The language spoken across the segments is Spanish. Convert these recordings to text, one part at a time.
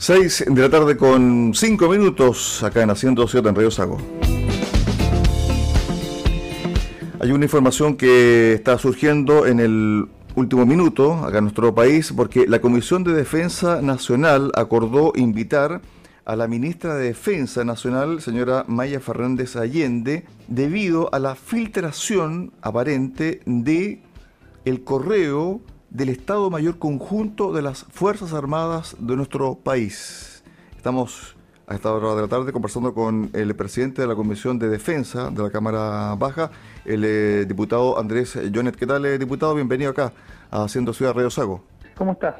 6 de la tarde con 5 minutos acá en Haciendo Ciudad en Río Sago. Hay una información que está surgiendo en el último minuto acá en nuestro país porque la Comisión de Defensa Nacional acordó invitar a la ministra de Defensa Nacional, señora Maya Fernández Allende, debido a la filtración aparente de el correo del Estado Mayor Conjunto de las Fuerzas Armadas de nuestro país. Estamos a esta hora de la tarde conversando con el presidente de la Comisión de Defensa de la Cámara Baja, el eh, diputado Andrés Jonet. ¿Qué tal, eh, diputado? Bienvenido acá a Haciendo Ciudad Radio Sago. ¿Cómo está?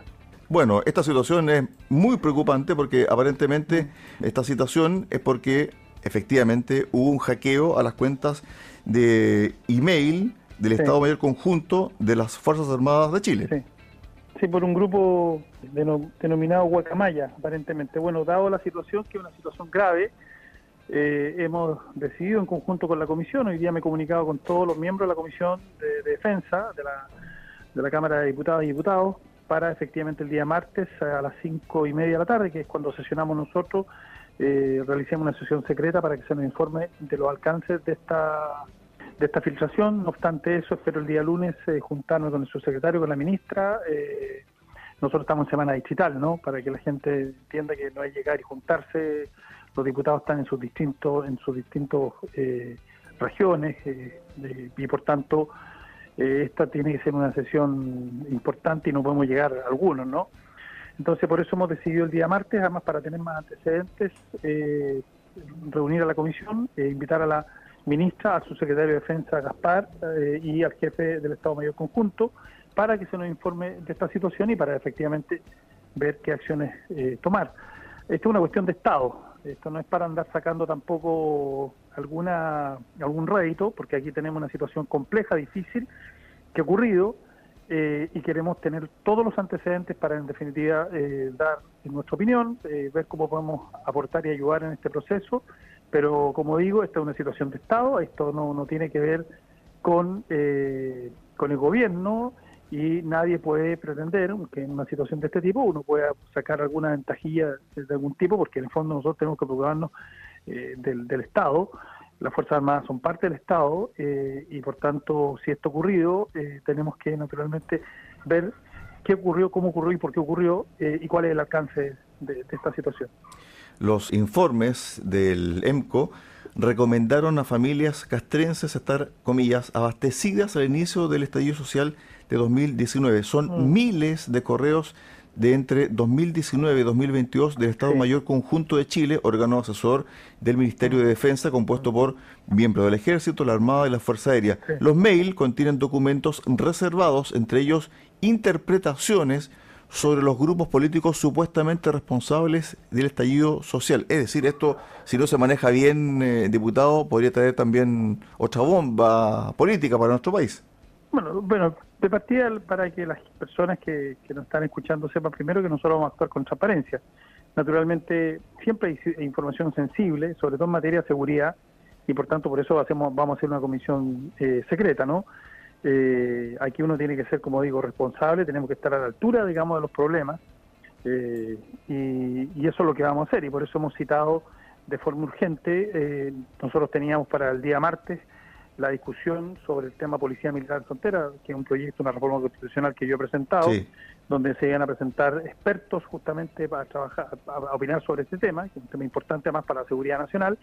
Bueno, esta situación es muy preocupante porque aparentemente esta situación es porque efectivamente hubo un hackeo a las cuentas de email del Estado Mayor Conjunto de las Fuerzas Armadas de Chile. Sí, sí por un grupo denominado Guacamaya, aparentemente. Bueno, dado la situación, que es una situación grave, eh, hemos decidido en conjunto con la comisión, hoy día me he comunicado con todos los miembros de la comisión de, defensa de la, de la Cámara de Diputadas y Diputados para efectivamente el día martes a las cinco y media de la tarde, que es cuando sesionamos nosotros, eh, realicemos una sesión secreta para que se nos informe de los alcances de esta de esta filtración. No obstante eso, espero el día lunes eh, juntarnos con el subsecretario, con la ministra. Eh, nosotros estamos en semana digital, ¿no? Para que la gente entienda que no hay llegar y juntarse. Los diputados están en sus distintos, en sus distintos eh, regiones y por tanto esta tiene que ser una sesión importante y no podemos llegar a algunos, ¿no? Entonces por eso hemos decidido el día martes, además para tener más antecedentes, reunir a la comisión e invitar a la ministra, a su secretario de Defensa Gaspar eh, y al jefe del Estado Mayor Conjunto para que se nos informe de esta situación y para efectivamente ver qué acciones eh, tomar. Esto es una cuestión de Estado, esto no es para andar sacando tampoco alguna algún rédito, porque aquí tenemos una situación compleja, difícil, que ha ocurrido eh, y queremos tener todos los antecedentes para en definitiva dar nuestra opinión, ver cómo podemos aportar y ayudar en este proceso pero como digo, esta es una situación de Estado, esto no, no tiene que ver con, eh, con el gobierno y nadie puede pretender que en una situación de este tipo uno pueda sacar alguna ventajilla de algún tipo, porque en el fondo nosotros tenemos que preocuparnos eh, del, del, Estado. Las Fuerzas Armadas son parte del Estado eh, y por tanto, si esto ha ocurrido, tenemos que naturalmente ver qué ocurrió, cómo ocurrió y por qué ocurrió y cuál es el alcance de esta situación los informes del EMCO recomendaron a familias castrenses estar, comillas, abastecidas al inicio del estallido social de 2019. Son mm. miles de correos de entre 2019 y 2022 del Estado Mayor Conjunto de Chile, órgano asesor del Ministerio de. Defensa compuesto por miembros del Ejército, la Armada y la Fuerza Aérea. Los mail contienen documentos reservados, entre ellos interpretaciones sobre los grupos políticos supuestamente responsables del estallido social. Es decir, esto, si no se maneja bien, eh, diputado, podría traer también otra bomba política para nuestro país. Bueno, bueno, de partida para que las personas que, nos están escuchando sepan primero que nosotros vamos a actuar con transparencia. Naturalmente, siempre hay información sensible, sobre todo en materia de seguridad, y por tanto por eso hacemos, vamos a hacer una comisión eh, secreta, ¿no? Eh, aquí uno tiene que ser, como digo, responsable, tenemos que estar a la altura, digamos, de los problemas, eh, y, eso es lo que vamos a hacer, y por eso hemos citado de forma urgente, eh, nosotros teníamos para el día martes la discusión sobre el tema Policía Militar Frontera, que es un proyecto, una reforma constitucional que yo he presentado, donde se iban a presentar expertos justamente para trabajar, a opinar sobre este tema, que es un tema importante más para la seguridad nacional,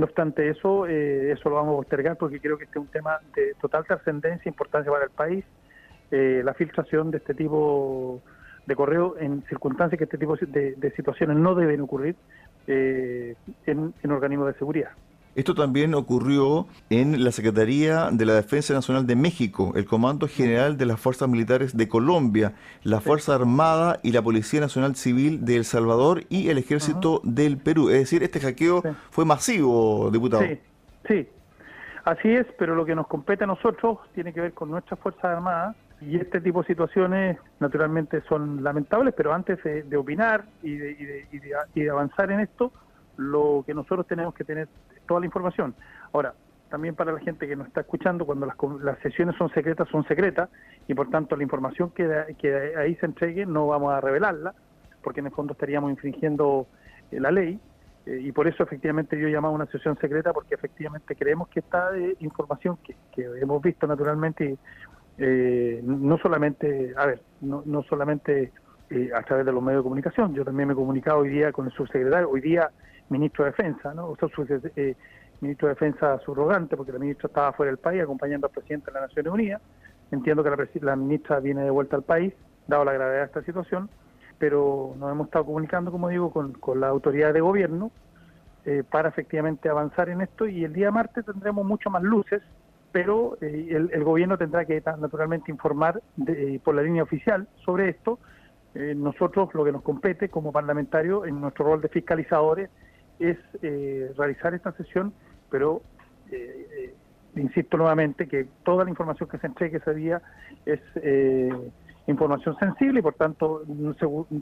no obstante eso, eh, eso lo vamos a postergar porque creo que este es un tema de total trascendencia, importancia para el país, eh, la filtración de este tipo de correo en circunstancias que este tipo de, situaciones no deben ocurrir eh, en, en organismos de seguridad. Esto también ocurrió en la Secretaría de la Defensa Nacional de México, el Comando General de las Fuerzas Militares de Colombia, la Fuerza Armada y la Policía Nacional Civil de El Salvador y el Ejército del Perú. Es decir, este hackeo fue masivo, diputado. Sí, sí, así es, pero lo que nos compete a nosotros tiene que ver con nuestras Fuerzas Armadas y este tipo de situaciones naturalmente son lamentables, pero antes de, opinar y de, y de avanzar en esto, lo que nosotros tenemos que tener toda la información. Ahora, también para la gente que nos está escuchando, cuando las, sesiones son secretas, son secretas, y por tanto la información que, que ahí se entregue no vamos a revelarla, porque en el fondo estaríamos infringiendo la ley. y por eso efectivamente yo he llamado a una sesión secreta porque efectivamente creemos que esta información que, que, hemos visto naturalmente no solamente, a ver, no, no solamente a través de los medios de comunicación, yo también me he comunicado hoy día con el subsecretario, hoy día ministro de Defensa, ¿no? O sea, eh, ministro de Defensa subrogante, porque la ministra estaba fuera del país acompañando al presidente de las Naciones Unidas. Entiendo que la, la ministra viene de vuelta al país, dado la gravedad de esta situación, pero nos hemos estado comunicando, como digo, con, con la autoridad de gobierno eh, para efectivamente avanzar en esto y el día martes tendremos mucho más luces, pero eh, el, gobierno tendrá que naturalmente informar de, por la línea oficial sobre esto. nosotros lo que nos compete como parlamentarios en nuestro rol de fiscalizadores es eh, realizar esta sesión, pero eh, eh, insisto nuevamente que toda la información que se entregue ese día es información sensible y por tanto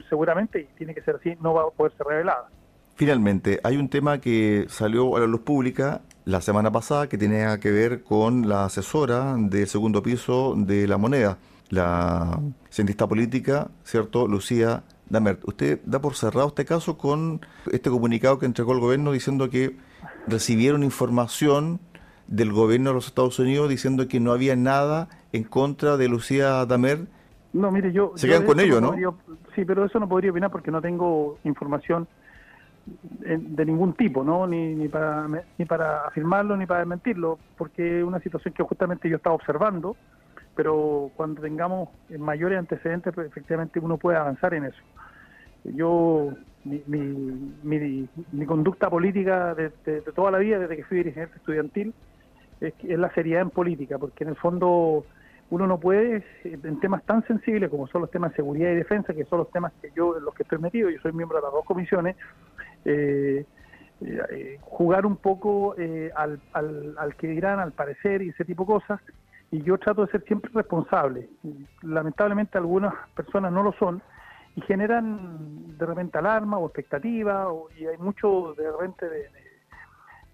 seguramente, tiene que ser así, no va a poder ser revelada. Finalmente, hay un tema que salió a la luz pública la semana pasada que tenía que ver con la asesora del segundo piso de la moneda, la cientista política, ¿cierto? Lucía Damert, usted da por cerrado este caso con este comunicado que entregó el gobierno diciendo que recibieron información del gobierno de los Estados Unidos diciendo que no había nada en contra de Lucía Damer. No, mire, yo... Se quedan con ello, ¿no? sí, pero eso no podría opinar porque no tengo información de ningún tipo, ¿no? Ni, ni, para, ni para afirmarlo ni para desmentirlo, porque es una situación que justamente yo estaba observando pero cuando tengamos mayores antecedentes, pues efectivamente uno puede avanzar en eso. Yo, mi, mi, mi, conducta política de, toda la vida, desde que fui dirigente estudiantil, es, es la seriedad en política, porque en el fondo uno no puede, en temas tan sensibles como son los temas de seguridad y defensa, que son los temas que yo, en los que estoy metido, yo soy miembro de las dos comisiones, eh, eh, jugar un poco eh, al, al, al que dirán, al parecer y ese tipo de cosas, y yo trato de ser siempre responsable. Lamentablemente algunas personas no lo son y generan de repente alarma o expectativa y hay mucho de repente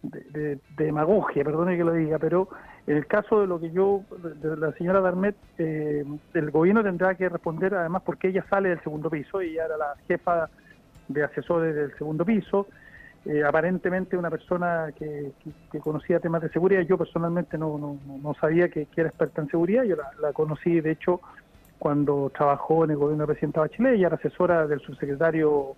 de, demagogia, perdone que lo diga, pero en el caso de lo que yo, de la señora Darmet, eh, el gobierno tendrá que responder además porque ella sale del segundo piso, y ella era la jefa de asesores del segundo piso, eh, aparentemente una persona que, conocía temas de seguridad. Yo personalmente no, no, no sabía que, era experta en seguridad, yo la, conocí de hecho cuando trabajó en el gobierno del presidente Bachelet, ella era asesora del subsecretario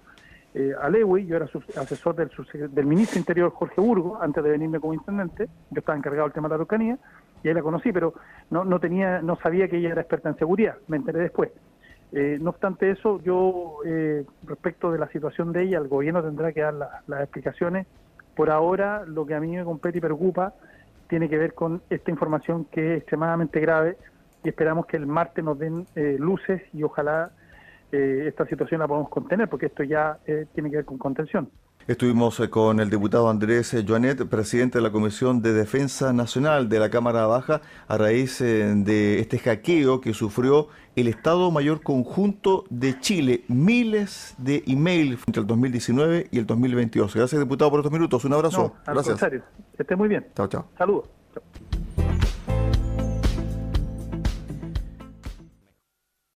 eh, Alewi, yo era asesor del, del ministro interior Jorge Burgo, antes de venirme como intendente, yo estaba encargado del tema de la Araucanía, y ahí la conocí, pero no, no, tenía, no sabía que ella era experta en seguridad, me enteré después. Eh, no obstante eso, yo eh, respecto de la situación de ella, el gobierno tendrá que dar las explicaciones. Por ahora, lo que a mí me compete y preocupa tiene que ver con esta información que es extremadamente grave y esperamos que el martes nos den eh, luces y ojalá esta situación la podamos contener, porque esto ya tiene que ver con contención. Estuvimos eh, con el diputado Andrés eh, Joanet, presidente de la Comisión de Defensa Nacional de la Cámara Baja, a raíz eh, de este hackeo que sufrió el Estado Mayor Conjunto de Chile. Miles de emails entre el 2019 y el 2022. Gracias, diputado, por estos minutos. Un abrazo. Gracias. esté muy bien. Chao, chao. Saludos.